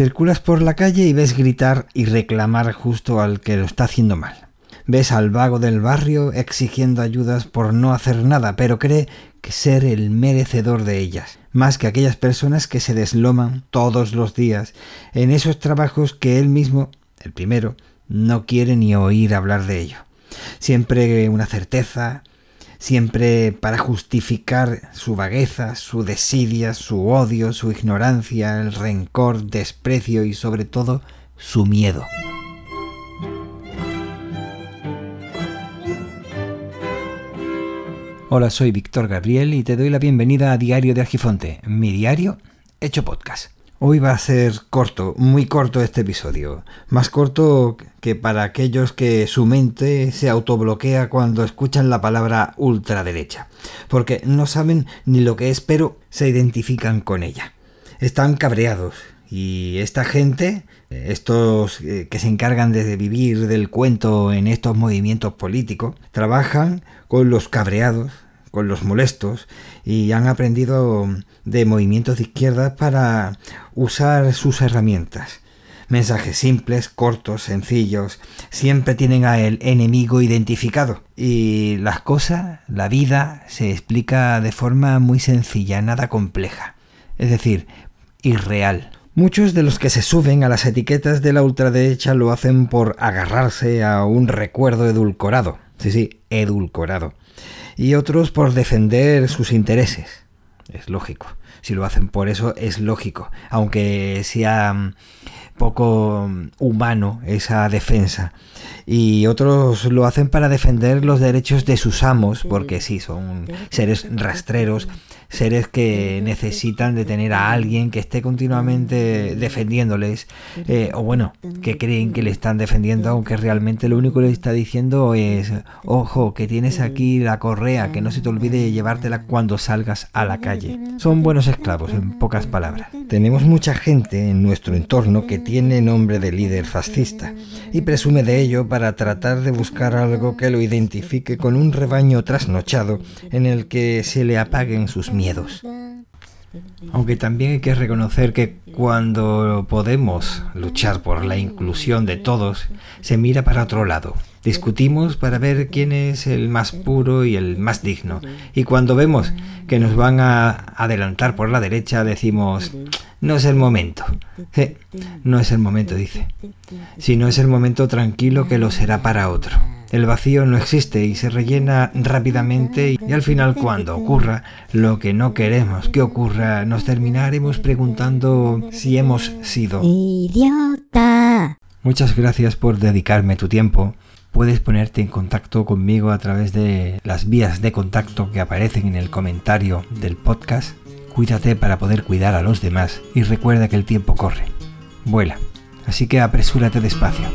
Circulas por la calle y ves gritar y reclamar justo al que lo está haciendo mal. Ves al vago del barrio exigiendo ayudas por no hacer nada, pero cree que ser el merecedor de ellas, más que aquellas personas que se desloman todos los días en esos trabajos que él mismo, el primero, no quiere ni oír hablar de ello. Siempre una certeza, siempre para justificar su vagueza, su desidia, su odio, su ignorancia, el rencor, desprecio y sobre todo su miedo. Hola, soy Víctor Gabriel y te doy la bienvenida a Diario de Argifonte, mi diario hecho podcast. Hoy va a ser corto, muy corto este episodio. Más corto que para aquellos que su mente se autobloquea cuando escuchan la palabra ultraderecha. Porque no saben ni lo que es, pero se identifican con ella. Están cabreados. Y esta gente, estos eh, que se encargan de vivir del cuento en estos movimientos políticos, trabajan con los cabreados, con los molestos y han aprendido de movimientos de izquierda para usar sus herramientas. Mensajes simples, cortos, sencillos, siempre tienen a el enemigo identificado. Y las cosas, la vida, se explica de forma muy sencilla, nada compleja. Es decir, irreal. Muchos de los que se suben a las etiquetas de la ultraderecha lo hacen por agarrarse a un recuerdo edulcorado. Sí, sí, edulcorado y otros por defender sus intereses. Es lógico. Si lo hacen por eso, es lógico. Aunque sea mm, poco mm, humano esa defensa. Y otros lo hacen para defender los derechos de sus amos, porque sí, son seres rastreros seres que necesitan de tener a alguien que esté continuamente defendiéndoles, eh, o bueno, que creen que le están defendiendo, aunque realmente lo único que le está diciendo es, ojo, que tienes aquí la correa, que no se te olvide llevártela cuando salgas a la calle. Son buenos esclavos, en pocas palabras. Tenemos mucha gente en nuestro entorno que tiene nombre de líder fascista y presume de ello para tratar de buscar algo que lo identifique con un rebaño trasnochado en el que se le apaguen sus miedos. Aunque también hay que reconocer que cuando podemos luchar por la inclusión de todos, se mira para otro lado. Discutimos para ver quién es el más puro y el más digno. Y cuando vemos que nos van a adelantar por la derecha, decimos, no es el momento. no es el momento, dice. Si no es el momento tranquilo que lo será para otro. El vacío no existe y se rellena rápidamente y al final cuando ocurra lo que no queremos que ocurra, nos terminaremos preguntando si hemos sido idiota. Muchas gracias por dedicarme tu tiempo. Puedes ponerte en contacto conmigo a través de las vías de contacto que aparecen en el comentario del podcast. Cuídate para poder cuidar a los demás y recuerda que el tiempo corre. Vuela. Así que apresúrate despacio.